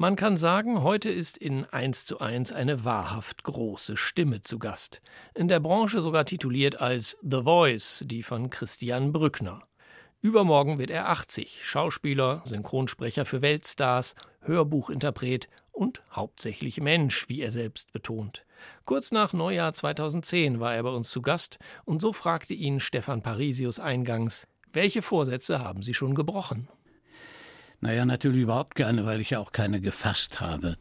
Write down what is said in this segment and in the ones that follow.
Man kann sagen, heute ist in 1 zu 1 eine wahrhaft große Stimme zu Gast. In der Branche sogar tituliert als The Voice, die von Christian Brückner. Übermorgen wird er 80, Schauspieler, Synchronsprecher für Weltstars, Hörbuchinterpret und hauptsächlich Mensch, wie er selbst betont. Kurz nach Neujahr 2010 war er bei uns zu Gast und so fragte ihn Stefan Parisius eingangs, welche Vorsätze haben Sie schon gebrochen? Naja, natürlich überhaupt keine, weil ich ja auch keine gefasst habe.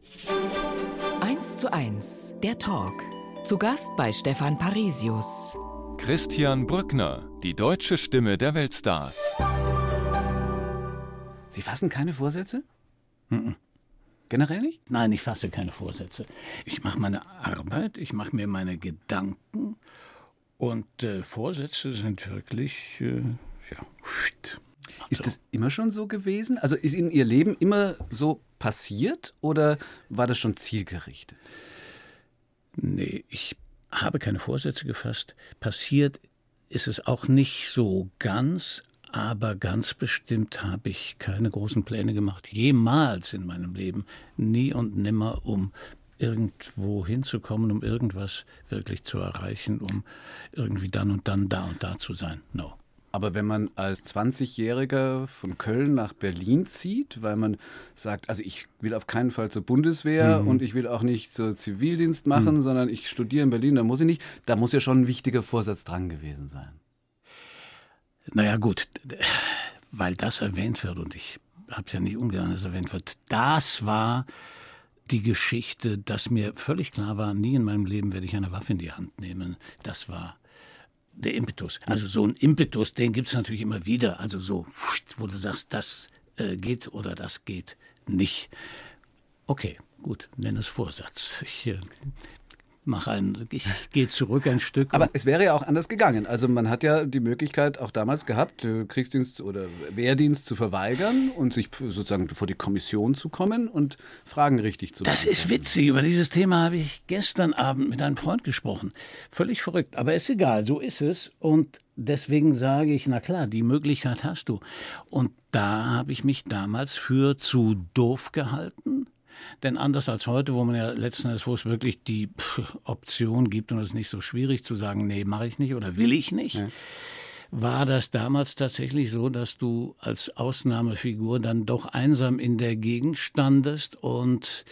1 zu 1, der Talk. Zu Gast bei Stefan Parisius. Christian Brückner, die deutsche Stimme der Weltstars. Sie fassen keine Vorsätze? Mhm. Generell nicht? Nein, ich fasse keine Vorsätze. Ich mache meine Arbeit, ich mache mir meine Gedanken und äh, Vorsätze sind wirklich, äh, ja, ist das immer schon so gewesen? Also ist Ihnen Ihr Leben immer so passiert oder war das schon zielgerichtet? Nee, ich habe keine Vorsätze gefasst. Passiert ist es auch nicht so ganz, aber ganz bestimmt habe ich keine großen Pläne gemacht. Jemals in meinem Leben. Nie und nimmer, um irgendwo hinzukommen, um irgendwas wirklich zu erreichen, um irgendwie dann und dann da und da zu sein. No. Aber wenn man als 20-Jähriger von Köln nach Berlin zieht, weil man sagt, also ich will auf keinen Fall zur Bundeswehr mhm. und ich will auch nicht zur Zivildienst machen, mhm. sondern ich studiere in Berlin, da muss ich nicht, da muss ja schon ein wichtiger Vorsatz dran gewesen sein. Naja gut, weil das erwähnt wird und ich habe es ja nicht ungern, dass erwähnt wird, das war die Geschichte, dass mir völlig klar war, nie in meinem Leben werde ich eine Waffe in die Hand nehmen. Das war der Impetus. Also so ein Impetus, den gibt es natürlich immer wieder. Also so, wo du sagst, das äh, geht oder das geht nicht. Okay, gut, nenn es Vorsatz. Ich äh, mache ein, ich gehe zurück ein Stück. Aber es wäre ja auch anders gegangen. Also man hat ja die Möglichkeit auch damals gehabt, äh, Kriegsdienst oder Wehrdienst zu verweigern und sich sozusagen vor die Kommission zu kommen und Fragen richtig zu Das ist witzig. Über dieses Thema habe ich gestern Abend mit einem Freund gesprochen. Völlig verrückt. Aber ist egal. So ist es. Und deswegen sage ich, na klar, die Möglichkeit hast du. Und da habe ich mich damals für zu doof gehalten denn anders als heute, wo man ja letzten Endes, wo es wirklich die Option gibt und es ist nicht so schwierig zu sagen, nee, mache ich nicht oder will ich nicht, ja. war das damals tatsächlich so, dass du als Ausnahmefigur dann doch einsam in der Gegend standest und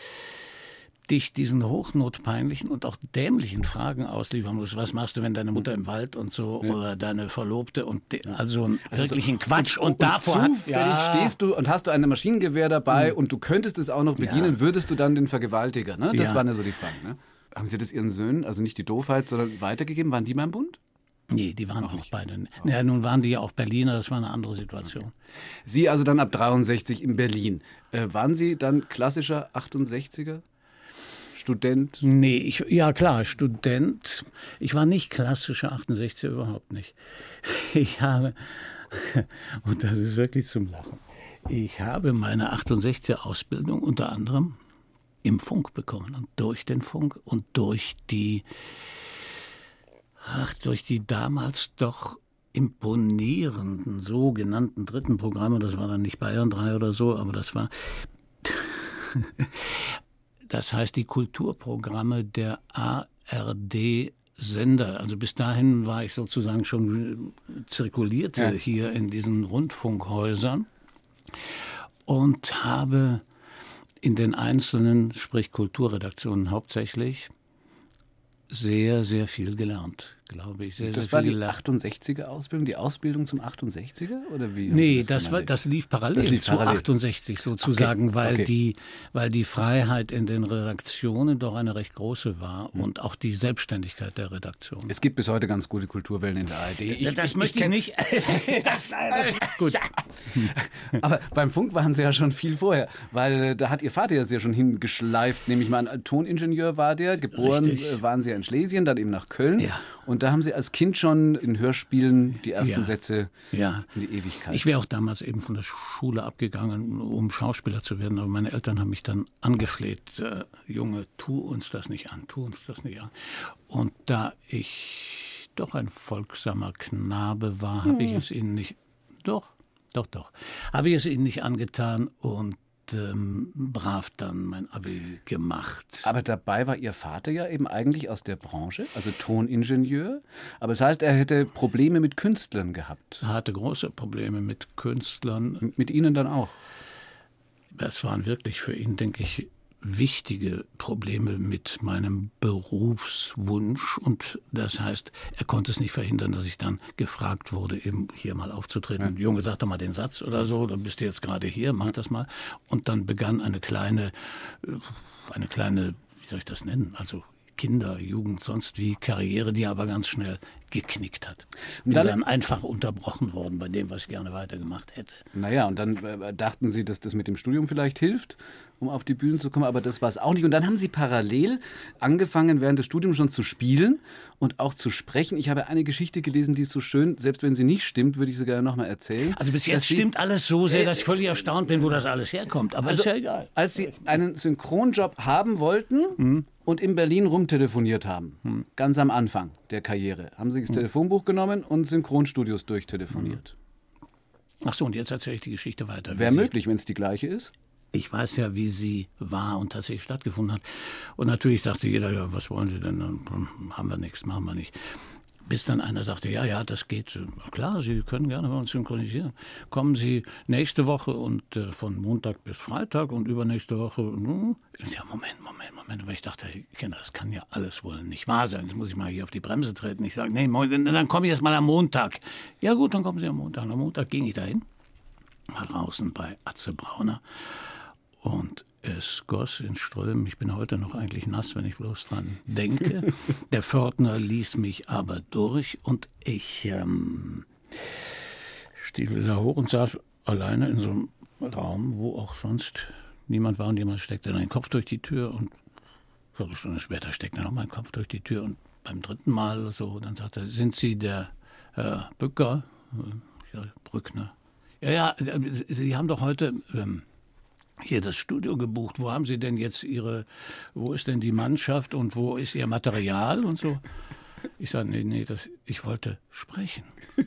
dich diesen hochnotpeinlichen und auch dämlichen Fragen ausliefern musst. Was machst du, wenn deine Mutter im Wald und so ja. oder deine Verlobte und also, also wirklichen so, Quatsch und, und, davor und zufällig ja. stehst du und hast du ein Maschinengewehr dabei mhm. und du könntest es auch noch bedienen, ja. würdest du dann den Vergewaltiger, ne? Das waren ja so die Fragen, ne? Haben Sie das Ihren Söhnen, also nicht die Doofheit, sondern weitergegeben? Waren die beim Bund? Nee, die waren auch, auch beide. Ja, nun waren die ja auch Berliner, das war eine andere Situation. Okay. Sie also dann ab 63 in Berlin. Äh, waren Sie dann klassischer 68er? Student? Nee, ich, ja klar, Student. Ich war nicht klassischer 68er, überhaupt nicht. Ich habe, und das ist wirklich zum Lachen, ich habe meine 68er Ausbildung unter anderem im Funk bekommen und durch den Funk und durch die, ach, durch die damals doch imponierenden sogenannten dritten Programme, das war dann nicht Bayern 3 oder so, aber das war das heißt die Kulturprogramme der ARD Sender. Also bis dahin war ich sozusagen schon zirkulierte ja. hier in diesen Rundfunkhäusern und habe in den einzelnen, sprich Kulturredaktionen hauptsächlich, sehr, sehr viel gelernt glaube ich. Sehr, das sehr war die 68er Ausbildung, die Ausbildung zum 68er oder wie? Nee, das, das, war, das lief parallel das lief zu parallel. 68 sozusagen, okay. weil okay. die weil die Freiheit in den Redaktionen doch eine recht große war mhm. und auch die Selbstständigkeit der Redaktion. Es gibt bis heute ganz gute Kulturwellen in der ARD. Ich, das ich, möchte ich, nicht. das Gut. Ja. Aber beim Funk waren Sie ja schon viel vorher, weil äh, da hat Ihr Vater ja sehr schon hingeschleift, nämlich mal ein Toningenieur war der, geboren Richtig. Äh, waren Sie ja in Schlesien, dann eben nach Köln. Ja. Und da haben Sie als Kind schon in Hörspielen die ersten ja, Sätze ja. in die Ewigkeit. Ich wäre auch damals eben von der Schule abgegangen, um Schauspieler zu werden. Aber meine Eltern haben mich dann angefleht, äh, Junge, tu uns das nicht an, tu uns das nicht an. Und da ich doch ein folgsamer Knabe war, habe ich hm. es ihnen nicht, doch, doch, doch, habe ich es ihnen nicht angetan und ähm, brav dann mein Abi gemacht. Aber dabei war Ihr Vater ja eben eigentlich aus der Branche, also Toningenieur. Aber das heißt, er hätte Probleme mit Künstlern gehabt. Er hatte große Probleme mit Künstlern. Und mit Ihnen dann auch. Es waren wirklich für ihn, denke ich, wichtige Probleme mit meinem Berufswunsch und das heißt, er konnte es nicht verhindern, dass ich dann gefragt wurde, eben hier mal aufzutreten. Ja. Junge, sag doch mal den Satz oder so, dann bist du jetzt gerade hier, mach das mal. Und dann begann eine kleine, äh, eine kleine, wie soll ich das nennen? Also Kinder, Jugend, sonst wie Karriere, die aber ganz schnell geknickt hat. Bin dann, dann, einfach unterbrochen worden bei dem, was ich gerne weitergemacht hätte. Naja, und dann äh, dachten Sie, dass das mit dem Studium vielleicht hilft, um auf die Bühne zu kommen, aber das war es auch nicht. Und dann haben Sie parallel angefangen, während des Studiums schon zu spielen und auch zu sprechen. Ich habe eine Geschichte gelesen, die ist so schön, selbst wenn sie nicht stimmt, würde ich sie gerne nochmal erzählen. Also bis jetzt stimmt alles so sehr, dass ich völlig erstaunt bin, wo das alles herkommt. Aber also, ist ja egal. Als Sie einen Synchronjob haben wollten, mhm und in Berlin rumtelefoniert haben. Hm. Ganz am Anfang der Karriere. Haben Sie das hm. Telefonbuch genommen und Synchronstudios durchtelefoniert. Hm. Ach so, und jetzt erzähle ich die Geschichte weiter. Wäre möglich, wenn es die gleiche ist. Ich weiß ja, wie sie war und tatsächlich stattgefunden hat. Und natürlich sagte jeder, ja, was wollen Sie denn? Haben wir nichts, machen wir nicht. Bis dann einer sagte, ja, ja, das geht. Klar, Sie können gerne bei uns synchronisieren. Kommen Sie nächste Woche und äh, von Montag bis Freitag und übernächste Woche. Hm? Ja, Moment, Moment, Moment. Weil ich dachte, Kinder, das kann ja alles wohl nicht wahr sein. Jetzt muss ich mal hier auf die Bremse treten. Ich sage, nee, dann komme ich erst mal am Montag. Ja gut, dann kommen Sie am Montag. Am Montag ging ich dahin. War draußen bei Atze Brauner. Und es goss in Strömen. Ich bin heute noch eigentlich nass, wenn ich bloß dran denke. Der Pförtner ließ mich aber durch und ich ähm, stieg wieder hoch und saß alleine in so einem Raum, wo auch sonst niemand war und jemand steckte dann den Kopf durch die Tür und eine Stunde später steckte noch mein Kopf durch die Tür und beim dritten Mal so, dann sagte er, sind Sie der Herr Bücker? Ja, Brückner. Ja, ja, Sie haben doch heute ähm, hier das Studio gebucht. Wo haben Sie denn jetzt Ihre, wo ist denn die Mannschaft und wo ist Ihr Material und so? Ich sage, nee, nee, das, ich wollte sprechen.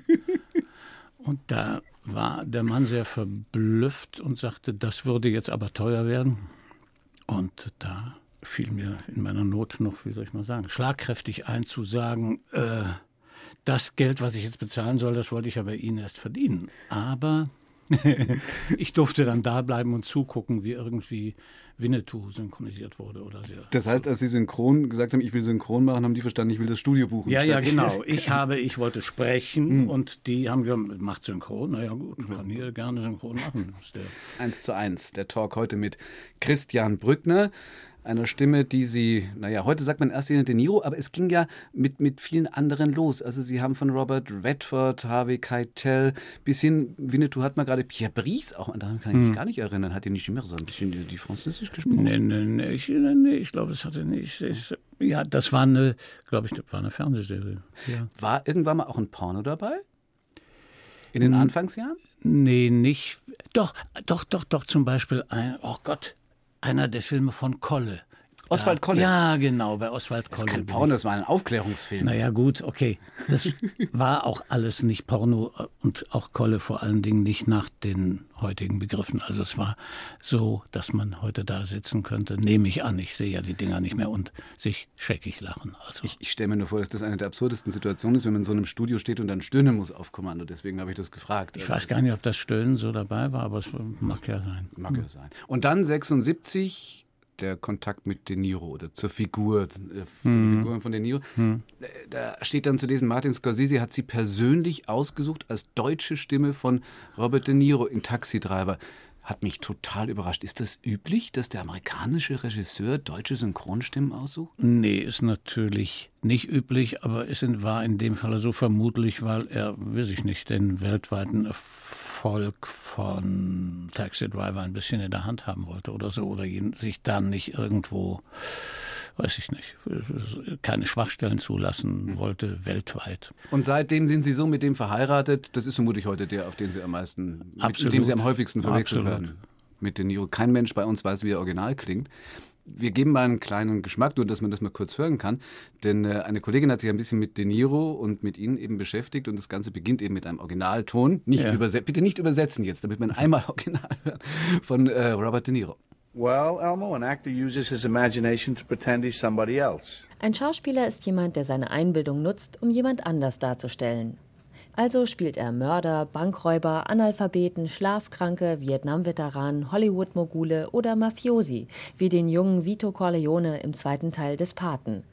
Und da war der Mann sehr verblüfft und sagte, das würde jetzt aber teuer werden. Und da fiel mir in meiner Not noch, wie soll ich mal sagen, schlagkräftig ein zu sagen, äh, das Geld, was ich jetzt bezahlen soll, das wollte ich aber Ihnen erst verdienen. Aber ich durfte dann da bleiben und zugucken, wie irgendwie Winnetou synchronisiert wurde oder so. Das heißt, als Sie synchron gesagt haben, ich will synchron machen, haben die verstanden, ich will das Studio buchen. Ja, ja, genau. Ich habe, ich wollte sprechen mhm. und die haben gesagt, macht synchron. Na ja, gut, ich kann hier gerne synchron machen. Eins zu eins. Der Talk heute mit Christian Brückner einer Stimme, die Sie, naja, heute sagt man erst De Niro, aber es ging ja mit, mit vielen anderen los. Also Sie haben von Robert Redford, Harvey Keitel bis hin, Winnetou hat man gerade Pierre Brice auch, daran kann ich mich hm. gar nicht erinnern, hat er nicht mehr so ein bisschen die, die Französisch gesprochen? Nee, nee, nee, ich, nee, ich glaube, das hat er nicht. Ich, ja, das war eine, glaube ich, das war eine Fernsehserie. Ja. War irgendwann mal auch ein Porno dabei? In den Anfangsjahren? Nee, nicht. Doch, doch, doch, doch, zum Beispiel, ein, oh Gott, einer der Filme von Kolle. Oswald Kolle? Ja, genau, bei Oswald Kolle. Das ist kein Porno, das war ein Aufklärungsfilm. Naja, gut, okay. Das war auch alles nicht Porno und auch Kolle vor allen Dingen nicht nach den heutigen Begriffen. Also es war so, dass man heute da sitzen könnte, nehme ich an, ich sehe ja die Dinger nicht mehr und sich scheckig lachen. Also ich, ich stelle mir nur vor, dass das eine der absurdesten Situationen ist, wenn man in so einem Studio steht und dann stöhnen muss auf Kommando. Deswegen habe ich das gefragt. Ich also weiß gar nicht, ob das Stöhnen so dabei war, aber es mag ja sein. Mag ja sein. Und dann 76 der Kontakt mit De Niro oder zur Figur, äh, zur hm. Figur von De Niro. Hm. Da steht dann zu lesen, Martin Scorsese hat sie persönlich ausgesucht als deutsche Stimme von Robert De Niro in Taxi Driver hat mich total überrascht. Ist das üblich, dass der amerikanische Regisseur deutsche Synchronstimmen aussucht? Nee, ist natürlich nicht üblich, aber es war in dem Fall so vermutlich, weil er, weiß ich nicht, den weltweiten Erfolg von Taxi Driver ein bisschen in der Hand haben wollte oder so, oder sich dann nicht irgendwo weiß ich nicht, keine Schwachstellen zulassen wollte, weltweit. Und seitdem sind Sie so mit dem verheiratet, das ist vermutlich heute der, auf den Sie am meisten, Absolut. mit dem Sie am häufigsten verwechselt Absolut. werden. Mit den Niro. Kein Mensch bei uns weiß, wie er original klingt. wir geben mal einen kleinen Geschmack, nur dass man das mal kurz hören kann. Denn äh, eine Kollegin hat sich ein bisschen mit De Niro und mit Ihnen eben beschäftigt und das Ganze beginnt eben mit einem Originalton. Nicht ja. bitte nicht übersetzen jetzt, damit man einmal Original hört von äh, Robert De Niro. Well, Elmo, an actor uses his imagination to pretend he's somebody else. Ein Schauspieler ist jemand, der seine Einbildung nutzt, um jemand anders darzustellen. Also spielt er Mörder, Bankräuber, Analphabeten, Schlafkranke, Vietnam-Veteranen, Hollywood-Mogule oder Mafiosi, wie den jungen Vito Corleone im zweiten Teil des Paten.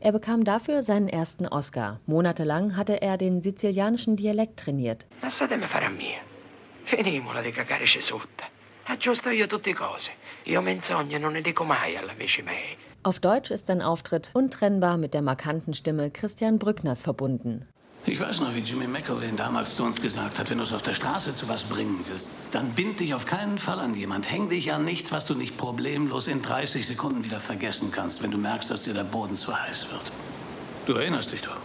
Er bekam dafür seinen ersten Oscar. Monatelang hatte er den sizilianischen Dialekt trainiert. Lasciatemi fare a mia. Finimola di cagare sotto. Aggiusto io tutte cose. Io menzogno non ne dico mai alla amici miei. Auf Deutsch ist sein Auftritt untrennbar mit der markanten Stimme Christian Brückners verbunden. Ich weiß noch, wie Jimmy McElwain damals zu uns gesagt hat, wenn du es auf der Straße zu was bringen willst, dann bind dich auf keinen Fall an jemand. Häng dich an nichts, was du nicht problemlos in 30 Sekunden wieder vergessen kannst, wenn du merkst, dass dir der Boden zu heiß wird. Du erinnerst dich doch.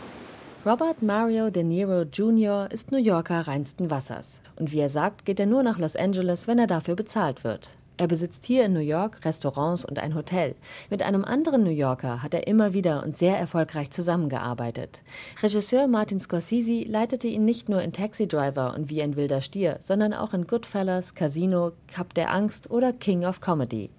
Robert Mario De Niro Jr. ist New Yorker reinsten Wassers. Und wie er sagt, geht er nur nach Los Angeles, wenn er dafür bezahlt wird. Er besitzt hier in New York Restaurants und ein Hotel. Mit einem anderen New Yorker hat er immer wieder und sehr erfolgreich zusammengearbeitet. Regisseur Martin Scorsese leitete ihn nicht nur in Taxi Driver und Wie ein wilder Stier, sondern auch in Goodfellas, Casino, Cup der Angst oder King of Comedy.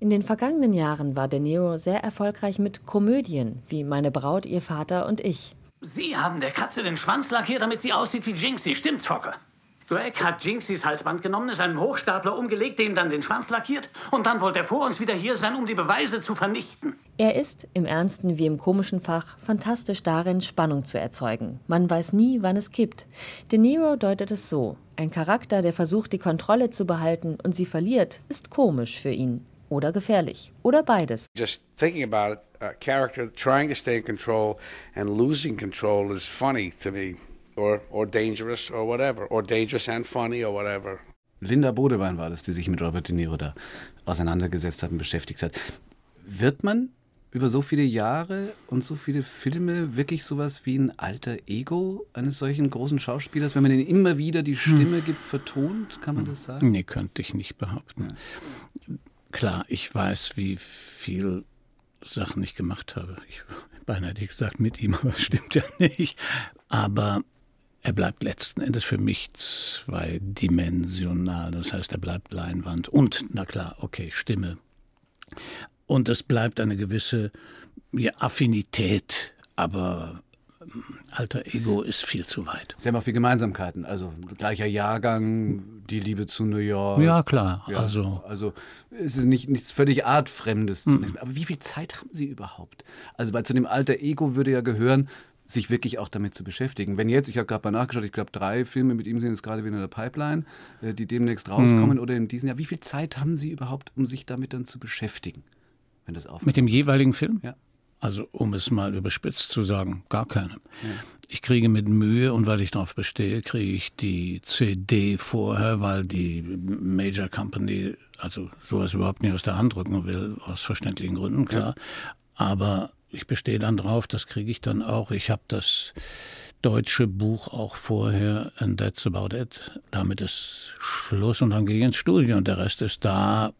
In den vergangenen Jahren war De Niro sehr erfolgreich mit Komödien wie Meine Braut, ihr Vater und ich. Sie haben der Katze den Schwanz lackiert, damit sie aussieht wie Jinxie, stimmt's, Fokker? Greg hat Jinxys Halsband genommen, ist einem Hochstapler umgelegt, dem dann den Schwanz lackiert und dann wollte er vor uns wieder hier sein, um die Beweise zu vernichten. Er ist, im ernsten wie im komischen Fach, fantastisch darin, Spannung zu erzeugen. Man weiß nie, wann es kippt. De Niro deutet es so. Ein Charakter, der versucht, die Kontrolle zu behalten und sie verliert, ist komisch für ihn. Oder gefährlich. Oder beides. Just thinking about it, a character trying to stay in control and losing control is funny to me or, or dangerous or whatever, or dangerous and funny or whatever. Linda Bodewein war das, die sich mit Robert De Niro da auseinandergesetzt hat und beschäftigt hat. Wird man über so viele Jahre und so viele Filme wirklich sowas wie ein alter Ego eines solchen großen Schauspielers, wenn man ihnen immer wieder die Stimme hm. gibt, vertont, kann man hm. das sagen? Nee, könnte ich nicht behaupten. Klar, ich weiß, wie viel Sachen ich gemacht habe. Ich beinahe gesagt mit ihm, aber stimmt ja nicht. Aber er bleibt letzten Endes für mich zweidimensional. Das heißt, er bleibt Leinwand und, na klar, okay, Stimme. Und es bleibt eine gewisse Affinität, aber alter Ego ist viel zu weit. Sie haben auch viele Gemeinsamkeiten, also gleicher Jahrgang, die Liebe zu New York. Ja, klar. Ja, also, also es ist nicht, nichts völlig Artfremdes. Mhm. Aber wie viel Zeit haben Sie überhaupt? Also, weil zu dem alter Ego würde ja gehören, sich wirklich auch damit zu beschäftigen. Wenn jetzt, ich habe gerade mal nachgeschaut, ich glaube, drei Filme mit ihm sind jetzt gerade wieder in der Pipeline, äh, die demnächst rauskommen mhm. oder in diesem Jahr. Wie viel Zeit haben Sie überhaupt, um sich damit dann zu beschäftigen, wenn das? Mit dem jeweiligen Film? Ja. Also, um es mal überspitzt zu sagen, gar keine. Ja. Ich kriege mit Mühe und weil ich darauf bestehe, kriege ich die CD vorher, weil die Major Company also sowas überhaupt nicht aus der Hand drücken will, aus verständlichen Gründen, klar. Ja. Aber ich bestehe dann drauf, das kriege ich dann auch. Ich habe das deutsche Buch auch vorher, and that's about it. Damit ist Schluss und dann gehe ich ins Studio und der Rest ist da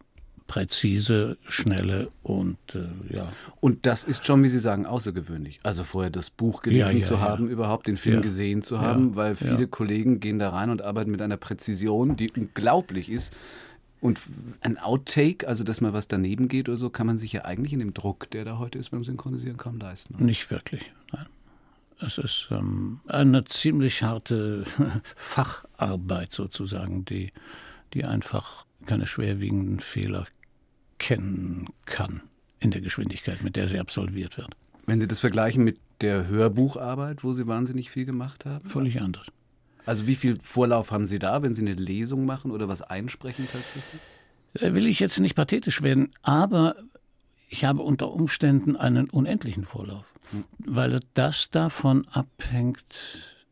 präzise, schnelle und äh, ja. Und das ist schon, wie Sie sagen, außergewöhnlich. Also vorher das Buch gelesen ja, ja, zu haben, ja. überhaupt den Film gesehen zu haben, weil viele Kollegen gehen da rein und arbeiten mit einer Präzision, die unglaublich ist. Und ein Outtake, also dass mal was daneben geht oder so, kann man sich ja eigentlich in dem Druck, der da heute ist beim Synchronisieren, kaum leisten. Oder? Nicht wirklich, nein. Es ist ähm, eine ziemlich harte Facharbeit sozusagen, die, die einfach keine schwerwiegenden Fehler kennen kann in der Geschwindigkeit, mit der sie absolviert wird. Wenn Sie das vergleichen mit der Hörbucharbeit, wo Sie wahnsinnig viel gemacht haben? Völlig anders. Also wie viel Vorlauf haben Sie da, wenn Sie eine Lesung machen oder was einsprechen tatsächlich? Da will ich jetzt nicht pathetisch werden, aber ich habe unter Umständen einen unendlichen Vorlauf, hm. weil das davon abhängt,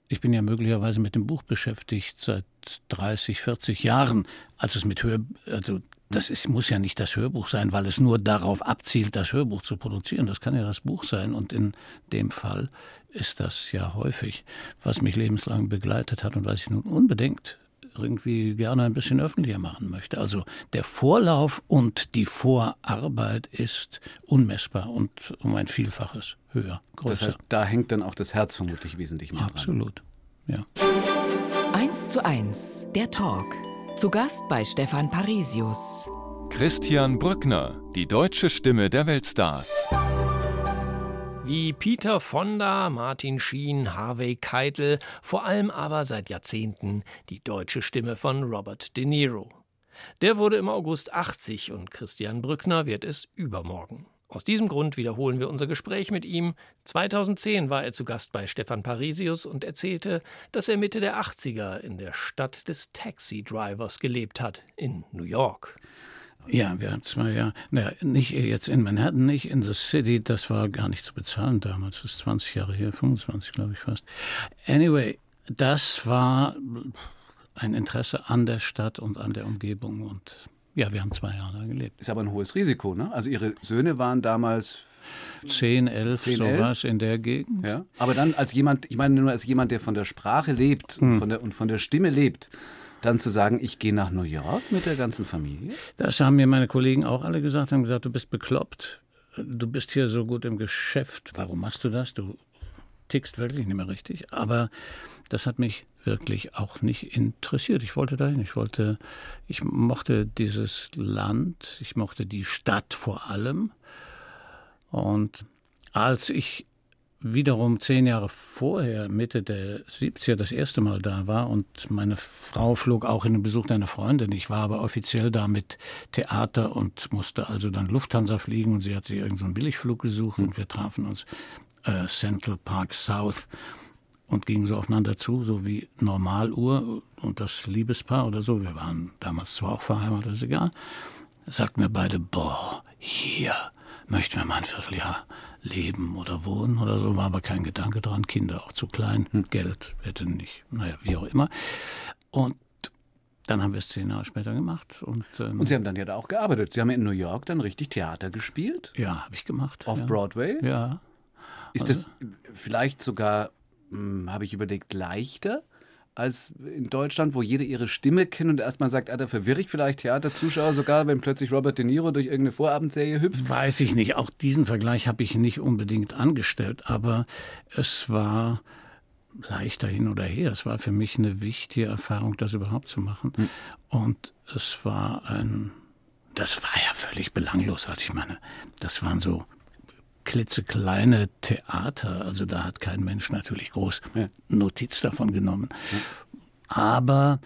ich bin ja möglicherweise mit dem Buch beschäftigt seit 30, 40 Jahren, als es mit Hör, also das ist, muss ja nicht das Hörbuch sein, weil es nur darauf abzielt, das Hörbuch zu produzieren. Das kann ja das Buch sein. Und in dem Fall ist das ja häufig, was mich lebenslang begleitet hat und was ich nun unbedingt irgendwie gerne ein bisschen öffentlicher machen möchte. Also der Vorlauf und die Vorarbeit ist unmessbar und um ein Vielfaches höher, größer. Das heißt, da hängt dann auch das Herz vermutlich wesentlich mehr Absolut, dran. ja. 1 zu 1, der Talk. Zu Gast bei Stefan Parisius. Christian Brückner, die deutsche Stimme der Weltstars. Wie Peter Fonda, Martin Sheen, Harvey Keitel, vor allem aber seit Jahrzehnten die deutsche Stimme von Robert De Niro. Der wurde im August 80 und Christian Brückner wird es übermorgen. Aus diesem Grund wiederholen wir unser Gespräch mit ihm. 2010 war er zu Gast bei Stefan Parisius und erzählte, dass er Mitte der 80er in der Stadt des Taxi-Drivers gelebt hat, in New York. Ja, wir haben zwei Jahre, naja, nicht jetzt in Manhattan, nicht in the City, das war gar nicht zu bezahlen damals, das ist 20 Jahre her, 25 glaube ich fast. Anyway, das war ein Interesse an der Stadt und an der Umgebung und ja, wir haben zwei Jahre da gelebt. Ist aber ein hohes Risiko, ne? Also Ihre Söhne waren damals 10, 11, 10, sowas 11? in der Gegend. Ja. Aber dann als jemand, ich meine nur als jemand, der von der Sprache lebt hm. und, von der, und von der Stimme lebt, dann zu sagen, ich gehe nach New York mit der ganzen Familie? Das haben mir meine Kollegen auch alle gesagt, haben gesagt, du bist bekloppt. Du bist hier so gut im Geschäft. Warum machst du das? Du tickst wirklich nicht mehr richtig. Aber das hat mich wirklich auch nicht interessiert. Ich wollte dahin. Ich wollte, ich mochte dieses Land. Ich mochte die Stadt vor allem. Und als ich wiederum zehn Jahre vorher, Mitte der 70er, das erste Mal da war und meine Frau flog auch in den Besuch einer Freundin. Ich war aber offiziell da mit Theater und musste also dann Lufthansa fliegen und sie hat sich irgendeinen so Billigflug gesucht und wir trafen uns äh, Central Park South und gingen so aufeinander zu, so wie Normaluhr und das Liebespaar oder so. Wir waren damals zwar auch verheiratet, ist egal. Sagten mir beide, boah, hier möchten wir mal ein Vierteljahr leben oder wohnen oder so, war aber kein Gedanke dran. Kinder auch zu klein, hm. Geld hätte nicht, naja, wie auch immer. Und dann haben wir es zehn Jahre später gemacht. Und, ähm, und Sie haben dann ja da auch gearbeitet. Sie haben in New York dann richtig Theater gespielt? Ja, habe ich gemacht. Auf ja. Broadway? Ja. Ist also, das vielleicht sogar, habe ich überlegt, leichter? als in Deutschland, wo jeder ihre Stimme kennt und erstmal sagt, ah, da verwirre ich vielleicht Theaterzuschauer sogar, wenn plötzlich Robert De Niro durch irgendeine Vorabendserie hüpft? Weiß ich nicht. Auch diesen Vergleich habe ich nicht unbedingt angestellt, aber es war leichter hin oder her. Es war für mich eine wichtige Erfahrung, das überhaupt zu machen. Hm. Und es war ein, das war ja völlig belanglos. Also ich meine, das waren so klitzekleine Theater. Also da hat kein Mensch natürlich groß ja. Notiz davon genommen. Ja. Aber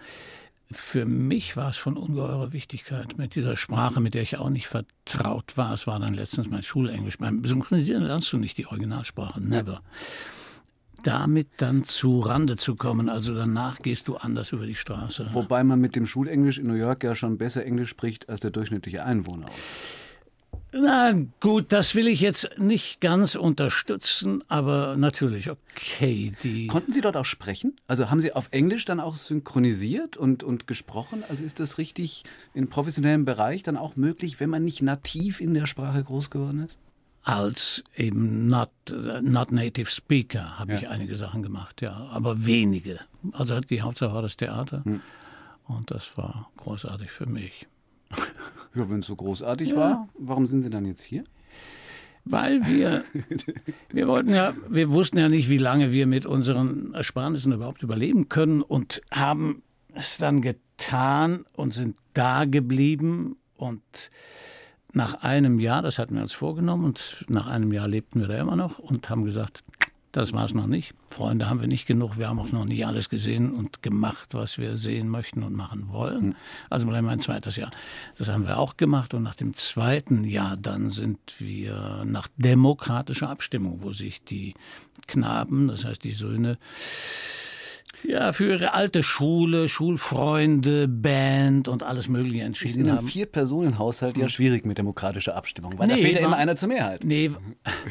für mich war es von ungeheurer Wichtigkeit mit dieser Sprache, mit der ich auch nicht vertraut war. Es war dann letztens mein Schulenglisch. Beim Synchronisieren lernst du nicht die Originalsprache, never. Damit dann zu Rande zu kommen, also danach gehst du anders über die Straße. Wobei man mit dem Schulenglisch in New York ja schon besser Englisch spricht als der durchschnittliche Einwohner. Na gut, das will ich jetzt nicht ganz unterstützen, aber natürlich, okay. Die Konnten Sie dort auch sprechen? Also haben Sie auf Englisch dann auch synchronisiert und, und gesprochen? Also ist das richtig im professionellen Bereich dann auch möglich, wenn man nicht nativ in der Sprache groß geworden ist? Als eben not, not native speaker habe ja. ich einige Sachen gemacht, ja, aber wenige. Also die Hauptsache war das Theater hm. und das war großartig für mich. Ja, wenn es so großartig ja. war, warum sind Sie dann jetzt hier? Weil wir, wir wollten ja, wir wussten ja nicht, wie lange wir mit unseren Ersparnissen überhaupt überleben können und haben es dann getan und sind da geblieben und nach einem Jahr, das hatten wir uns vorgenommen und nach einem Jahr lebten wir da immer noch und haben gesagt, das war es noch nicht. Freunde haben wir nicht genug. Wir haben auch noch nicht alles gesehen und gemacht, was wir sehen möchten und machen wollen. Hm. Also bleiben wir ein zweites Jahr. Das haben wir auch gemacht. Und nach dem zweiten Jahr dann sind wir nach demokratischer Abstimmung, wo sich die Knaben, das heißt die Söhne, ja, für ihre alte Schule, Schulfreunde, Band und alles Mögliche entschieden ist in einem haben. Vier-Personen-Haushalt ja hm. schwierig mit demokratischer Abstimmung, weil nee, da fehlt ja immer einer zur Mehrheit. Nee,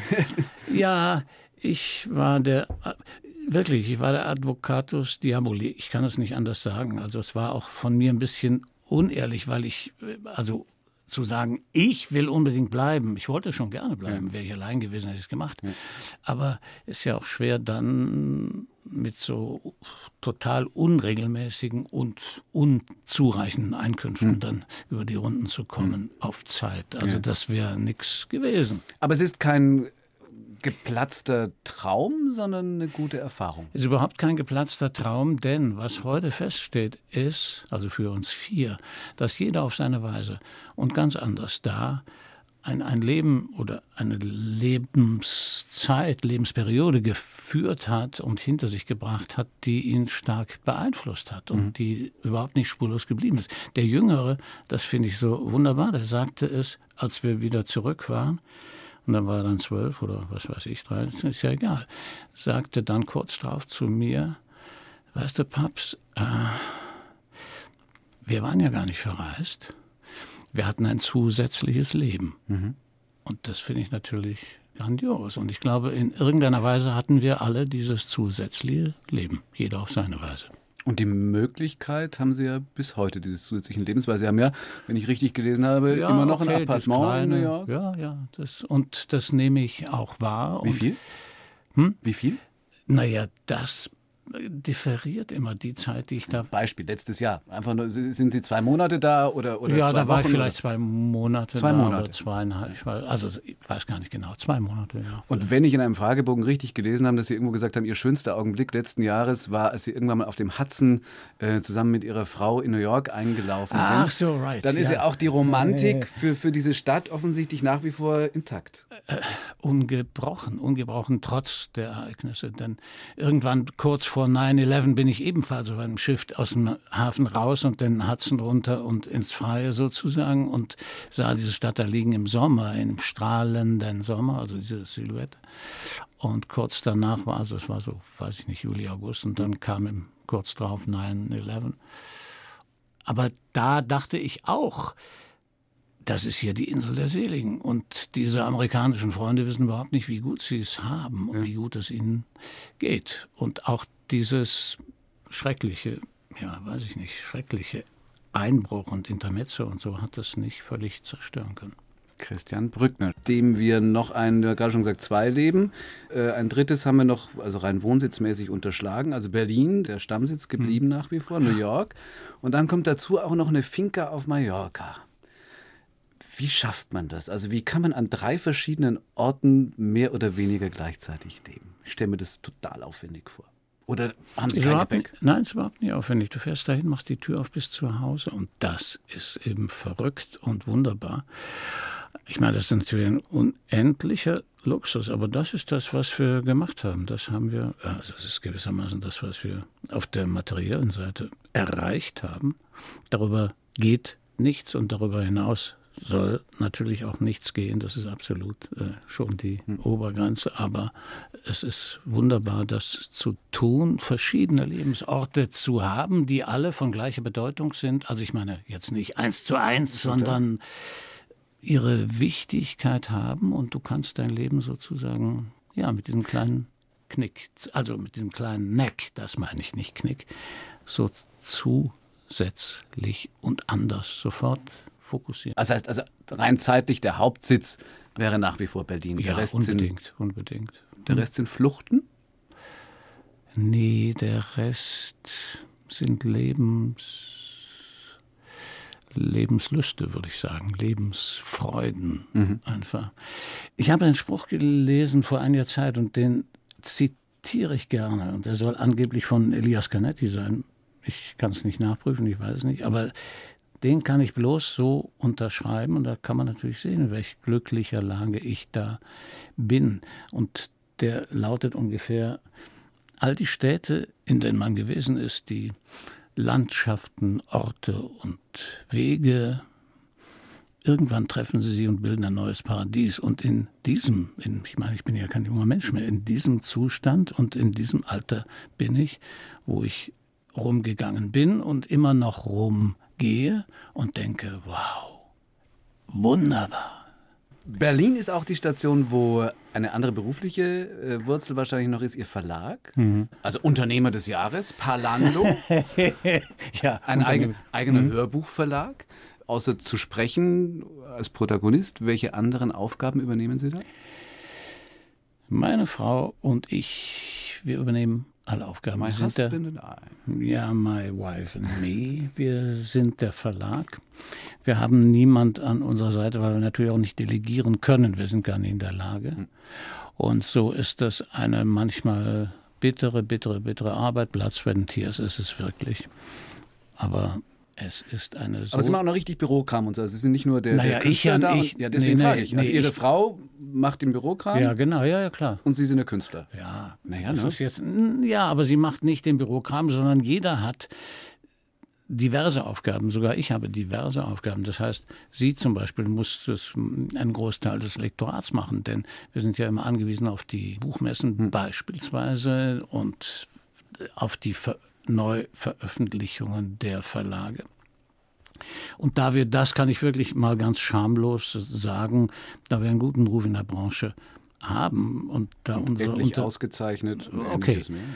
ja, ich war der, wirklich, ich war der Advocatus Diaboli. Ich kann es nicht anders sagen. Also es war auch von mir ein bisschen unehrlich, weil ich, also zu sagen, ich will unbedingt bleiben. Ich wollte schon gerne bleiben. Wäre ich allein gewesen, hätte ich es gemacht. Aber es ist ja auch schwer, dann mit so total unregelmäßigen und unzureichenden Einkünften hm. dann über die Runden zu kommen hm. auf Zeit. Also ja. das wäre nichts gewesen. Aber es ist kein geplatzter Traum, sondern eine gute Erfahrung. Ist überhaupt kein geplatzter Traum, denn was heute feststeht, ist, also für uns vier, dass jeder auf seine Weise und ganz anders da ein, ein Leben oder eine Lebenszeit, Lebensperiode geführt hat und hinter sich gebracht hat, die ihn stark beeinflusst hat und mhm. die überhaupt nicht spurlos geblieben ist. Der Jüngere, das finde ich so wunderbar, der sagte es, als wir wieder zurück waren, und dann war er dann zwölf oder was weiß ich, drei, ist ja egal, sagte dann kurz darauf zu mir, weißt du, Paps, äh, wir waren ja gar nicht verreist wir hatten ein zusätzliches Leben. Mhm. Und das finde ich natürlich grandios. Und ich glaube, in irgendeiner Weise hatten wir alle dieses zusätzliche Leben, jeder auf seine Weise. Und die Möglichkeit haben Sie ja bis heute dieses zusätzlichen Lebens, weil Sie haben ja, wenn ich richtig gelesen habe, ja, immer noch okay, ein Appartement kleine, in New York. Ja, ja. Das, und das nehme ich auch wahr. Wie viel? Hm? Wie viel? Naja, das differiert immer die Zeit, die ich da. Beispiel, letztes Jahr. Einfach nur, sind Sie zwei Monate da oder, oder Ja, da war Wochen ich vielleicht zwei Monate zwei Monate. zweieinhalb. Ich weiß, also ich weiß gar nicht genau, zwei Monate. Ja. Und wenn ich in einem Fragebogen richtig gelesen habe, dass Sie irgendwo gesagt haben, Ihr schönster Augenblick letzten Jahres war, als Sie irgendwann mal auf dem Hudson äh, zusammen mit Ihrer Frau in New York eingelaufen sind. Ach so, right. Dann ist ja, ja auch die Romantik für, für diese Stadt offensichtlich nach wie vor intakt. Äh, ungebrochen, ungebrochen trotz der Ereignisse. Denn irgendwann kurz vor 9-11 bin ich ebenfalls auf einem Schiff aus dem Hafen raus und den Hudson runter und ins Freie sozusagen und sah diese Stadt da liegen im Sommer, im strahlenden Sommer, also diese Silhouette. Und kurz danach war, also es war so, weiß ich nicht, Juli, August und dann kam im, kurz drauf 9-11. Aber da dachte ich auch, das ist hier die Insel der Seligen. Und diese amerikanischen Freunde wissen überhaupt nicht, wie gut sie es haben und wie gut es ihnen geht. Und auch dieses schreckliche, ja, weiß ich nicht, schreckliche Einbruch und Intermezzo und so hat das nicht völlig zerstören können. Christian Brückner, dem wir noch ein, du hast gerade schon gesagt, zwei leben. Äh, ein drittes haben wir noch, also rein wohnsitzmäßig unterschlagen. Also Berlin, der Stammsitz geblieben hm. nach wie vor, New York. Und dann kommt dazu auch noch eine Finca auf Mallorca. Wie schafft man das? Also wie kann man an drei verschiedenen Orten mehr oder weniger gleichzeitig leben? Ich stelle mir das total aufwendig vor. Oder haben Sie kein Gepäck? Nicht, nein, es ist überhaupt nicht aufwendig. Du fährst dahin, machst die Tür auf bis zu Hause und das ist eben verrückt und wunderbar. Ich meine, das ist natürlich ein unendlicher Luxus, aber das ist das, was wir gemacht haben. Das haben wir, also es ist gewissermaßen das, was wir auf der materiellen Seite erreicht haben. Darüber geht nichts und darüber hinaus soll natürlich auch nichts gehen. Das ist absolut äh, schon die hm. Obergrenze. Aber es ist wunderbar, das zu tun, verschiedene Lebensorte zu haben, die alle von gleicher Bedeutung sind. Also ich meine jetzt nicht eins zu eins, sondern ihre Wichtigkeit haben und du kannst dein Leben sozusagen ja mit diesem kleinen Knick, also mit diesem kleinen Neck, das meine ich nicht Knick, so zusätzlich und anders sofort fokussieren. Das heißt also rein zeitlich der Hauptsitz wäre nach wie vor Berlin. Der ja, Rest unbedingt, sind, unbedingt. Der Rest sind Fluchten? Nee, der Rest sind Lebens Lebenslüste, würde ich sagen, Lebensfreuden mhm. einfach. Ich habe einen Spruch gelesen vor einiger Zeit und den zitiere ich gerne und der soll angeblich von Elias Canetti sein. Ich kann es nicht nachprüfen, ich weiß es nicht, aber den kann ich bloß so unterschreiben und da kann man natürlich sehen, in welch glücklicher Lage ich da bin. Und der lautet ungefähr, all die Städte, in denen man gewesen ist, die Landschaften, Orte und Wege, irgendwann treffen sie sie und bilden ein neues Paradies. Und in diesem, in, ich meine, ich bin ja kein junger Mensch mehr, in diesem Zustand und in diesem Alter bin ich, wo ich rumgegangen bin und immer noch rum gehe und denke, wow, wunderbar. Berlin ist auch die Station, wo eine andere berufliche äh, Wurzel wahrscheinlich noch ist, Ihr Verlag. Mhm. Also Unternehmer des Jahres, Parlando. ja, ein eigen, eigener mhm. Hörbuchverlag. Außer zu sprechen als Protagonist, welche anderen Aufgaben übernehmen Sie da? Meine Frau und ich, wir übernehmen alle Aufgaben. My sind der, ja, My Wife and Me. Wir sind der Verlag. Wir haben niemand an unserer Seite, weil wir natürlich auch nicht delegieren können. Wir sind gar nicht in der Lage. Hm. Und so ist das eine manchmal bittere, bittere, bittere Arbeit. Blood, Sweat and Tears ist es wirklich. Aber es ist eine so... Aber Sie machen auch noch richtig Bürokram und so. Also Sie sind nicht nur der, Naja, der ich Künstler ja da. Und, ja, deswegen Nee, frage nee, ich. Also nee, Ihre ich- Frau macht den Bürokram ja, genau, ja, ja, klar. und Sie sind der Künstler. Ja, Naja, das ne? ist jetzt, ja, aber sie macht nicht den Bürokram, sondern jeder hat diverse Aufgaben. Sogar ich habe diverse Aufgaben. Das heißt, sie zum Beispiel muss das, einen Großteil des Lektorats machen, denn wir sind ja immer angewiesen auf die Buchmessen beispielsweise und auf die Ver Neuveröffentlichungen der Verlage. Und da wir, das kann ich wirklich mal ganz schamlos sagen, da wir einen guten Ruf in der Branche haben und da unsere Endlich unter, ausgezeichnet. und Okay. mehr, ja.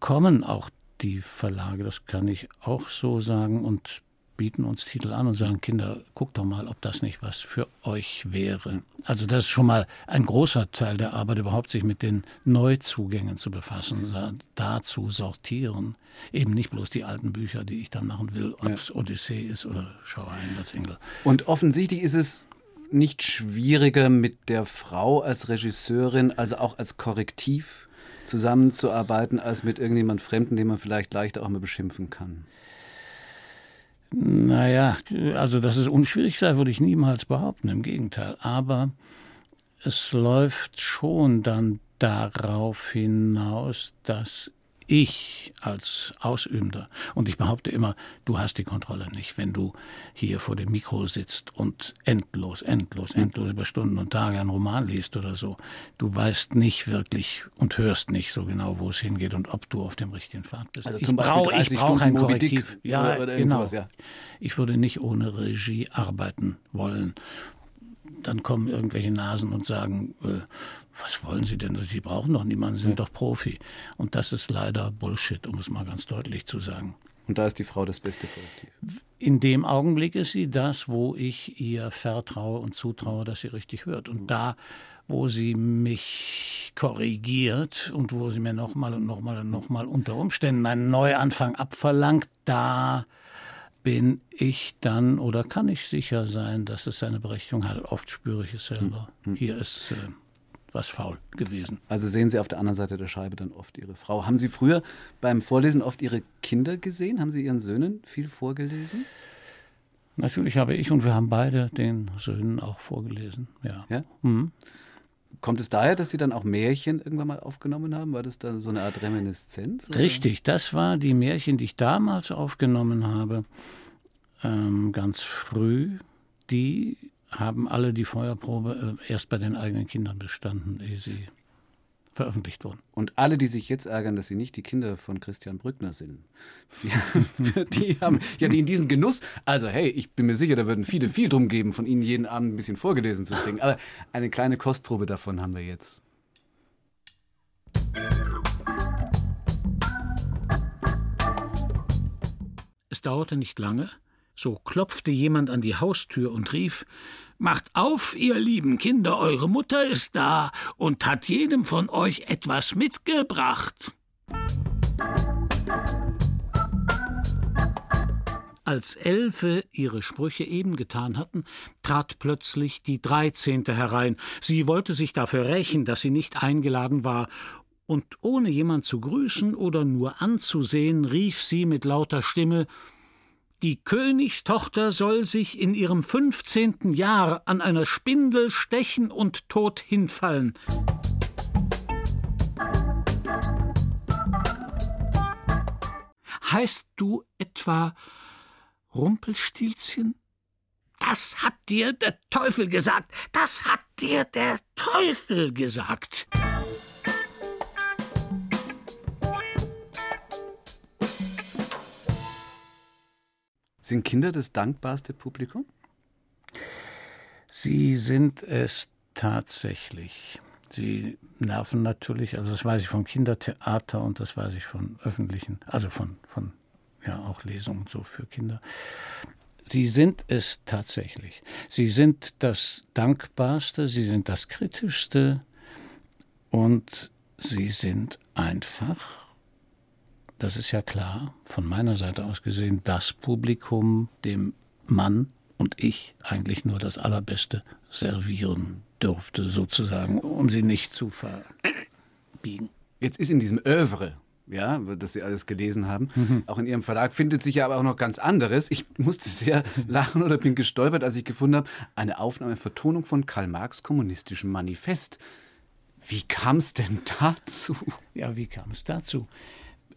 kommen auch die Verlage, das kann ich auch so sagen, und bieten uns Titel an und sagen, Kinder, guckt doch mal, ob das nicht was für euch wäre. Also das ist schon mal ein großer Teil der Arbeit, überhaupt sich mit den Neuzugängen zu befassen, da, zu sortieren. Eben nicht bloß die alten Bücher, die ich dann machen will, ob es Odyssee ist oder Schauer Engel. Und offensichtlich ist es nicht schwieriger mit der Frau als Regisseurin, also auch als Korrektiv zusammenzuarbeiten, als mit irgendjemand Fremden, den man vielleicht leichter auch mal beschimpfen kann. Naja, also dass es unschwierig sei, würde ich niemals behaupten, im Gegenteil. Aber es läuft schon dann darauf hinaus, dass ich als Ausübender, und ich behaupte immer, du hast die Kontrolle nicht, wenn du hier vor dem Mikro sitzt und endlos, endlos, endlos über Stunden und Tage einen Roman liest oder so. Du weißt nicht wirklich und hörst nicht so genau, wo es hingeht und ob du auf dem richtigen Pfad bist. Also ich zum Beispiel brauche 30 ich brauche ein Korrektiv. Ja, oder- genau. sowas, ja. Ich würde nicht ohne Regie arbeiten wollen. Dann kommen irgendwelche Nasen und sagen, äh, was wollen Sie denn? Sie brauchen doch niemanden, Sie sind doch Profi. Und das ist leider Bullshit, um es mal ganz deutlich zu sagen. Und da ist die Frau das beste Korrektiv. In dem Augenblick ist sie das, wo ich ihr vertraue und zutraue, dass sie richtig hört. Und da, wo sie mich korrigiert und wo sie mir nochmal und nochmal und nochmal unter Umständen einen Neuanfang abverlangt, da bin ich dann oder kann ich sicher sein, dass es seine Berechtigung hat. Oft spüre ich es selber. Hier ist äh, was faul gewesen. Also sehen Sie auf der anderen Seite der Scheibe dann oft Ihre Frau. Haben Sie früher beim Vorlesen oft Ihre Kinder gesehen? Haben Sie Ihren Söhnen viel vorgelesen? Natürlich habe ich und wir haben beide den Söhnen auch vorgelesen. Ja. Ja? Mhm. Kommt es daher, dass Sie dann auch Märchen irgendwann mal aufgenommen haben? War das dann so eine Art Reminiszenz? oder? Richtig, das war die Märchen, die ich damals aufgenommen habe, ähm, ganz früh. Die haben alle die Feuerprobe äh, erst bei den eigenen Kindern bestanden, ehe sie veröffentlicht wurden. Und alle, die sich jetzt ärgern, dass sie nicht die Kinder von Christian Brückner sind, ja, die haben ja die in diesen Genuss. Also hey, ich bin mir sicher, da würden viele viel drum geben, von Ihnen jeden Abend ein bisschen vorgelesen zu kriegen. Aber eine kleine Kostprobe davon haben wir jetzt. Es dauerte nicht lange, so klopfte jemand an die Haustür und rief Macht auf, ihr lieben Kinder, eure Mutter ist da und hat jedem von euch etwas mitgebracht. Als Elfe ihre Sprüche eben getan hatten, trat plötzlich die Dreizehnte herein. Sie wollte sich dafür rächen, dass sie nicht eingeladen war, und ohne jemand zu grüßen oder nur anzusehen, rief sie mit lauter Stimme Die Königstochter soll sich in ihrem fünfzehnten Jahr an einer Spindel stechen und tot hinfallen. Heißt du etwa Rumpelstilzchen? Das hat dir der Teufel gesagt. Das hat dir der Teufel gesagt. Sind Kinder das dankbarste Publikum? Sie sind es tatsächlich. Sie nerven natürlich, also das weiß ich vom Kindertheater und das weiß ich von öffentlichen, also von, von ja auch Lesungen so für Kinder. Sie sind es tatsächlich. Sie sind das Dankbarste, sie sind das Kritischste und sie sind einfach das ist ja klar, von meiner Seite aus gesehen, das Publikum, dem Mann und ich eigentlich nur das Allerbeste servieren dürfte, sozusagen, um sie nicht zu verbiegen. Jetzt ist in diesem Övre, ja, das Sie alles gelesen haben, mhm. auch in Ihrem Verlag findet sich ja aber auch noch ganz anderes. Ich musste sehr lachen oder bin gestolpert, als ich gefunden habe, eine Aufnahme, Vertonung von Karl Marx kommunistischem Manifest. Wie kam es denn dazu? Ja, wie kam es dazu?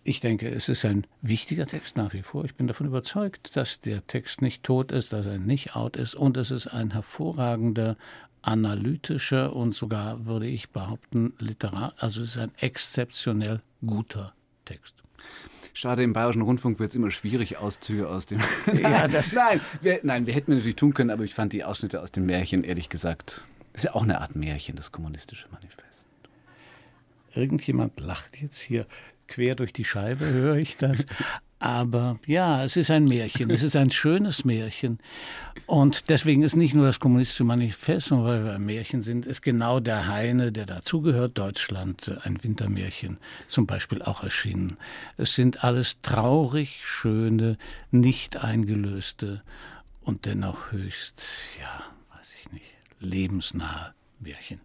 Ich denke, es ist ein wichtiger Text nach wie vor. Ich bin davon überzeugt, dass der Text nicht tot ist, dass er nicht out ist und es ist ein hervorragender analytischer und sogar, würde ich behaupten, literar, also es ist ein exzeptionell guter Text. Schade, im Bayerischen Rundfunk wird es immer schwierig, Auszüge aus dem. ja, das nein, wir, nein, wir hätten natürlich tun können, aber ich fand die Ausschnitte aus dem Märchen, ehrlich gesagt, ist ja auch eine Art Märchen, das kommunistische Manifest. Irgendjemand lacht jetzt hier quer durch die Scheibe, höre ich das. Aber ja, es ist ein Märchen, es ist ein schönes Märchen. Und deswegen ist nicht nur das kommunistische Manifest, sondern weil wir ein Märchen sind, ist genau der Heine, der dazugehört, Deutschland, ein Wintermärchen zum Beispiel auch erschienen. Es sind alles traurig schöne, nicht eingelöste und dennoch höchst, ja, weiß ich nicht, lebensnahe Märchen.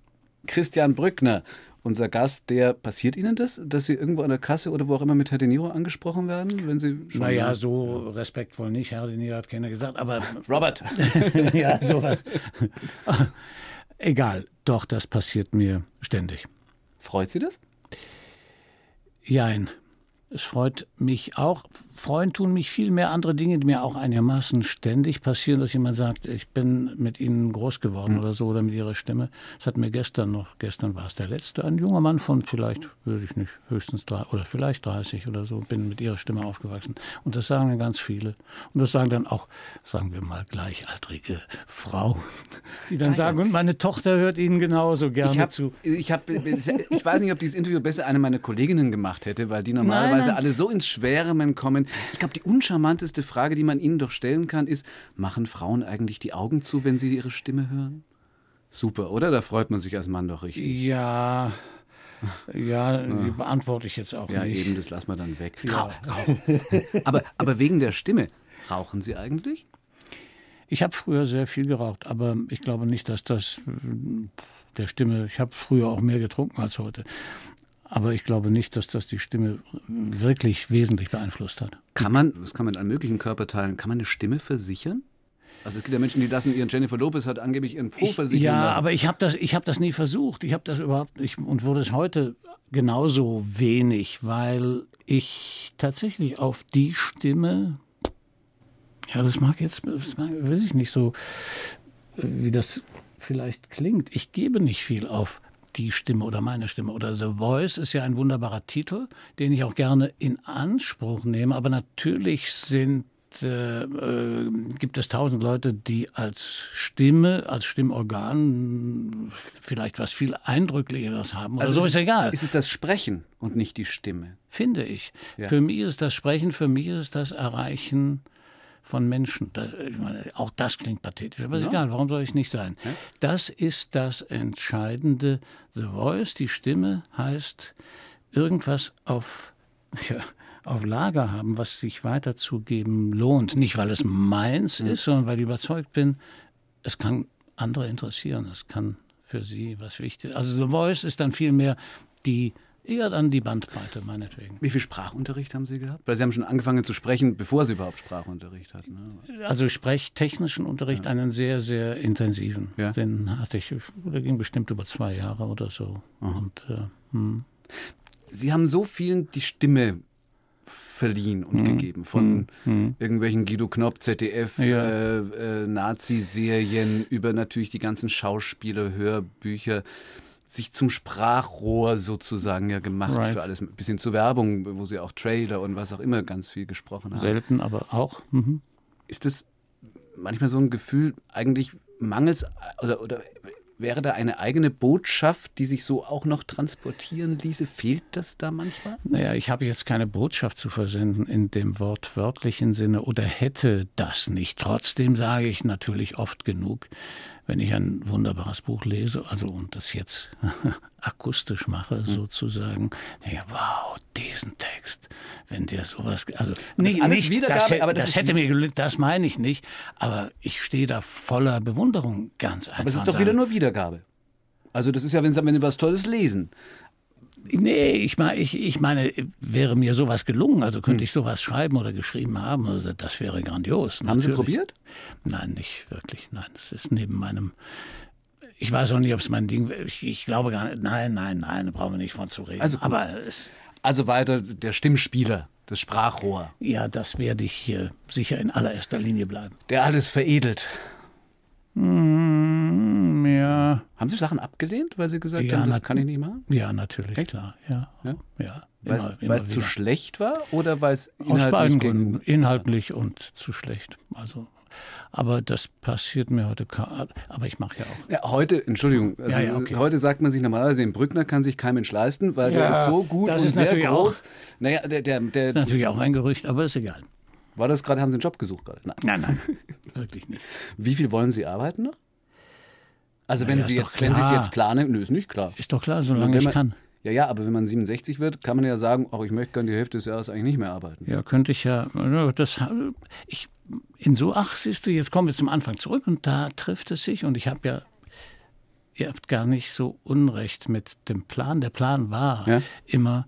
Christian Brückner unser Gast, der passiert Ihnen das, dass Sie irgendwo an der Kasse oder wo auch immer mit Herr De Niro angesprochen werden, wenn Sie schon Naja, so respektvoll nicht. Herr De Niro hat keiner gesagt, aber Robert. ja, sowas. Egal, doch, das passiert mir ständig. Freut Sie das? Jein. Es freut mich auch. Freuen tun mich viel mehr andere Dinge, die mir auch einigermaßen ständig passieren, dass jemand sagt, ich bin mit Ihnen groß geworden mhm. oder so oder mit Ihrer Stimme. Das hat mir gestern noch, gestern war es der letzte, ein junger Mann von vielleicht, weiß ich nicht, höchstens drei oder vielleicht 30 oder so, bin mit Ihrer Stimme aufgewachsen. Und das sagen dann ganz viele. Und das sagen dann auch, sagen wir mal, gleichaltrige Frauen, die dann sagen, und meine Tochter hört Ihnen genauso gerne ich hab, zu. Ich, hab, ich weiß nicht, ob dieses Interview besser eine meiner Kolleginnen gemacht hätte, weil die normalerweise teilweise alle so ins Schwärmen kommen. Ich glaube, die uncharmanteste Frage, die man ihnen doch stellen kann, ist, machen Frauen eigentlich die Augen zu, wenn sie ihre Stimme hören? Super, oder? Da freut man sich als Mann doch richtig. Ja. Ja, die beantworte ich jetzt auch ja, nicht. Ja, eben, das lassen wir dann weg. Ja. aber, aber wegen der Stimme, rauchen Sie eigentlich? Ich habe früher sehr viel geraucht, aber ich glaube nicht, dass das der Stimme, ich habe früher auch mehr getrunken als heute. Aber ich glaube nicht, dass das die Stimme wirklich wesentlich beeinflusst hat. Kann man, das kann man in allen möglichen Körperteilen, kann man eine Stimme versichern? Also es gibt ja Menschen, die lassen ihren Jennifer Lopez hat angeblich ihren Po versichern Ja, lassen. aber ich habe das, ich das nie versucht. Ich habe das überhaupt nicht und würde es heute genauso wenig, weil ich tatsächlich auf die Stimme, ja, das mag jetzt, das mag, weiß ich nicht so, wie das vielleicht klingt. Ich gebe nicht viel auf die Stimme oder meine Stimme oder The Voice ist ja ein wunderbarer Titel, den ich auch gerne in Anspruch nehme. Aber natürlich sind äh, äh, gibt es tausend Leute, die als Stimme, als Stimmorgan vielleicht was viel Eindrücklicheres haben. Also so ist, ist egal. Ist es das Sprechen und nicht die Stimme? Finde ich. Ja. Für mich ist das Sprechen, für mich ist das Erreichen von Menschen. Da, meine, auch das klingt pathetisch, aber ist ja. egal, warum soll ich nicht sein? Ja. Das ist das Entscheidende. The Voice, die Stimme, heißt irgendwas auf, ja, auf Lager haben, was sich weiterzugeben lohnt. Nicht, weil es meins mhm. ist, sondern weil ich überzeugt bin, es kann andere interessieren, es kann für sie was wichtig ist. Also The Voice ist dann vielmehr die Eher dann die Bandbreite, meinetwegen. Wie viel Sprachunterricht haben Sie gehabt? Weil Sie haben schon angefangen zu sprechen, bevor Sie überhaupt Sprachunterricht hatten. Ne? Also sprechtechnischen Unterricht, ja. einen sehr, sehr intensiven. Ja. Den hatte ich, der ging bestimmt über zwei Jahre oder so. Und, äh, hm. Sie haben so vielen die Stimme verliehen und hm. gegeben. Von hm. hm. irgendwelchen Guido Knopp, ZDF, ja. äh, äh, Nazi-Serien über natürlich die ganzen Schauspieler, Hörbücher sich zum Sprachrohr sozusagen ja gemacht right. für alles, ein bisschen zur Werbung, wo sie auch Trailer und was auch immer ganz viel gesprochen haben. Selten, aber auch. Mhm. Ist das manchmal so ein Gefühl eigentlich mangels oder, oder wäre da eine eigene Botschaft, die sich so auch noch transportieren ließe? Fehlt das da manchmal? Naja, ich habe jetzt keine Botschaft zu versenden in dem wortwörtlichen Sinne oder hätte das nicht. Trotzdem sage ich natürlich oft genug, wenn ich ein wunderbares Buch lese, also und das jetzt akustisch mache, mhm. sozusagen, denke wow, diesen Text, wenn der sowas, also nicht, Wiedergabe, das, aber das, das hätte mir gelückt, das meine ich nicht, aber ich stehe da voller Bewunderung ganz einfach. Aber es ist doch wieder nur Wiedergabe. Also das ist ja, wenn Sie, wenn Sie was Tolles lesen. Nee, ich meine, ich, ich meine, wäre mir sowas gelungen, also könnte hm. ich sowas schreiben oder geschrieben haben, also das wäre grandios. Haben natürlich. Sie probiert? Nein, nicht wirklich. Nein, es ist neben meinem. Ich weiß auch nicht, ob es mein Ding ich, ich glaube gar nicht. Nein, nein, nein, da brauchen wir nicht von zu reden. Also, aber es. Also weiter der Stimmspieler, das Sprachrohr. Ja, das werde ich sicher in allererster Linie bleiben. Der alles veredelt. Mm, ja. Haben Sie Sachen abgelehnt, weil Sie gesagt ja, haben, das kann ich nicht machen? Ja, natürlich, Echt? klar. Ja, ja. ja weil es zu schlecht war oder weil es inhaltlich Gründen, inhaltlich und zu schlecht. Also aber das passiert mir heute. Aber ich mache ja auch. Ja, heute, Entschuldigung, also ja, ja, okay. heute sagt man sich normalerweise, den Brückner kann sich kein Mensch leisten, weil der ist so gut und sehr groß. Auch, naja, der, der, der, das ist natürlich auch ein Gerücht, aber ist egal. War das gerade, haben Sie einen Job gesucht gerade? Nein, nein, nein wirklich nicht. Wie viel wollen Sie arbeiten noch? Also wenn, Sie jetzt, wenn Sie es jetzt planen, nö, ist nicht klar. Ist doch klar, solange man, ich kann. Ja, ja, aber wenn man 67 wird, kann man ja sagen, auch ich möchte gerne die Hälfte des Jahres eigentlich nicht mehr arbeiten. Ja, könnte ich ja. Das, ich, in so, ach, siehst du, jetzt kommen wir zum Anfang zurück und da trifft es sich und ich habe ja, ihr habt gar nicht so Unrecht mit dem Plan. Der Plan war ja? immer,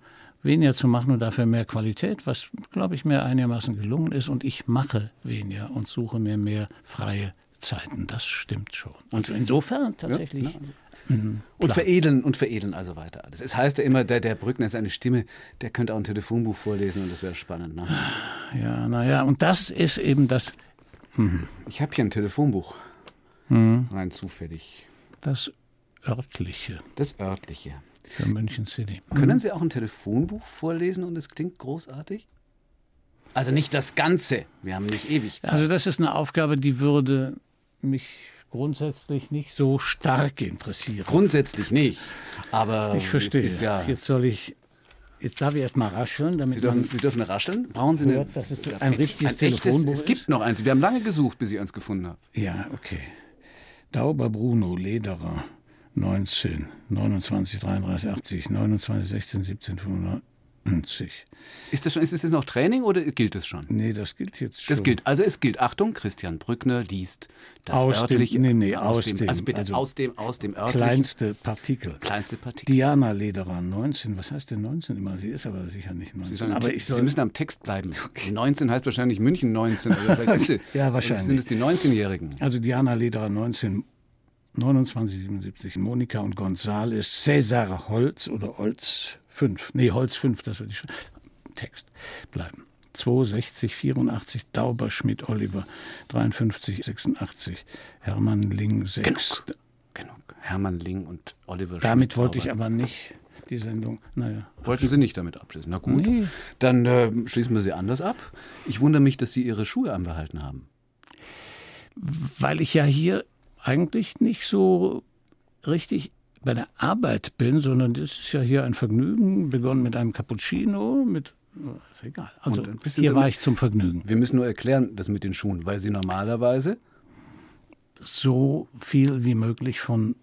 weniger zu machen und dafür mehr Qualität, was, glaube ich, mir einigermaßen gelungen ist. Und ich mache weniger und suche mir mehr freie Zeiten. Das stimmt schon. Und insofern tatsächlich. Ja, also. Mhm, und veredeln und veredeln also weiter alles. Es heißt ja immer, der, der Brückner ist eine Stimme, der könnte auch ein Telefonbuch vorlesen und das wäre spannend. Ne? Ja, naja, und das ist eben das. Mhm. Ich habe hier ein Telefonbuch. Mhm. Rein zufällig. Das örtliche. Das örtliche. Für München City. Können Sie auch ein Telefonbuch vorlesen und es klingt großartig? Also nicht das Ganze. Wir haben nicht ewig Zeit. Also das ist eine Aufgabe, die würde mich grundsätzlich nicht so stark interessieren. Grundsätzlich nicht. Aber ich verstehe. Jetzt, ja jetzt soll ich Jetzt darf ich erst mal rascheln. Damit Sie, dürfen, Sie dürfen rascheln. Brauchen Sie hört, eine, dass es ein richtiges ein Telefonbuch Es gibt noch eins. Wir haben lange gesucht, bis ich eins gefunden habe. Ja, okay. Dauber Bruno Lederer. 19, 29, 33, 80, 29, 16, 17, 95. Ist das, schon, ist das noch Training oder gilt das schon? Nee, das gilt jetzt schon. Das gilt. Also es gilt. Achtung, Christian Brückner liest das aus örtliche. Dem, nee, nee, aus, aus dem, dem, also bitte also aus dem, aus dem örtlichen. Kleinste Partikel. Kleinste Partikel. Diana Lederer, 19. Was heißt denn 19 immer? Sie ist aber sicher nicht 19. Sie, aber ich soll Sie müssen am Text bleiben. Okay. 19 heißt wahrscheinlich München 19. Also ja, wahrscheinlich. Sind es die 19-Jährigen? Also Diana Lederer, 19. 2977 Monika und Gonzales, Cäsar Holz oder Holz 5. Nee, Holz 5, das wird die Text bleiben. 62, 84, Dauber, Schmidt, Oliver, 53, 86, Hermann Ling, 6. Genug. Genug. Hermann Ling und Oliver Damit Schmidt, wollte ich aber nicht die Sendung. Naja. Wollten Sie nicht damit abschließen? Na gut. Nee. Dann äh, schließen wir sie anders ab. Ich wundere mich, dass Sie Ihre Schuhe anbehalten haben. Weil ich ja hier eigentlich nicht so richtig bei der Arbeit bin, sondern das ist ja hier ein Vergnügen, begonnen mit einem Cappuccino, mit ist egal. Also hier war ich zum Vergnügen. Wir müssen nur erklären, das mit den Schuhen, weil sie normalerweise so viel wie möglich von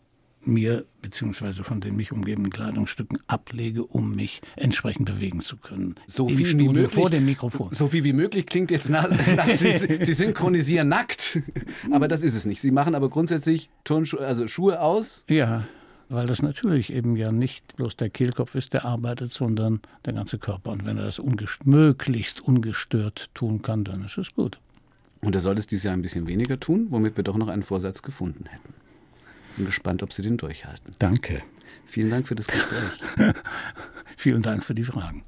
mir bzw. von den mich umgebenden Kleidungsstücken ablege, um mich entsprechend bewegen zu können. So Im viel Studio, wie möglich, vor dem Mikrofon. So viel wie möglich klingt jetzt nach, nach Sie, Sie, synchronisieren nackt, aber das ist es nicht. Sie machen aber grundsätzlich Turnschuhe, also Schuhe aus. Ja, weil das natürlich eben ja nicht bloß der Kehlkopf ist, der arbeitet, sondern der ganze Körper. Und wenn er das ungest möglichst ungestört tun kann, dann ist es gut. Und er soll es dieses Jahr ein bisschen weniger tun, womit wir doch noch einen Vorsatz gefunden hätten. Bin gespannt, ob Sie den durchhalten. Danke. Vielen Dank für das Gespräch. Vielen Dank für die Fragen.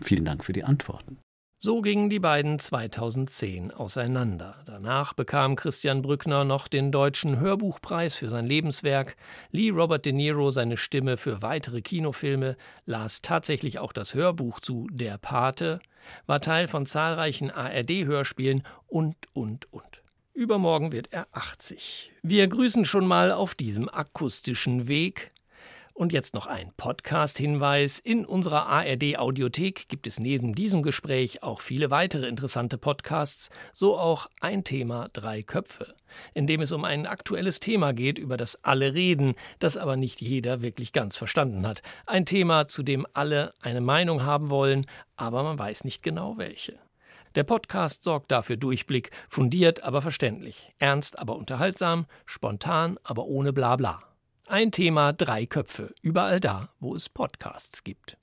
Vielen Dank für die Antworten. So gingen die beiden 2010 auseinander. Danach bekam Christian Brückner noch den Deutschen Hörbuchpreis für sein Lebenswerk, lieh Robert De Niro seine Stimme für weitere Kinofilme, las tatsächlich auch das Hörbuch zu Der Pate, war Teil von zahlreichen ARD-Hörspielen und, und, und. Übermorgen wird er 80. Wir grüßen schon mal auf diesem akustischen Weg Und jetzt noch ein Podcast-Hinweis. In unserer ARD-Audiothek gibt es neben diesem Gespräch auch viele weitere interessante Podcasts, so auch ein Thema Drei Köpfe, in dem es um ein aktuelles Thema geht, über das alle reden, das aber nicht jeder wirklich ganz verstanden hat. Ein Thema, zu dem alle eine Meinung haben wollen, aber man weiß nicht genau welche. Der Podcast sorgt dafür Durchblick, fundiert, aber verständlich, ernst, aber unterhaltsam, spontan, aber ohne Blabla. Ein Thema, drei Köpfe, überall da, wo es Podcasts gibt.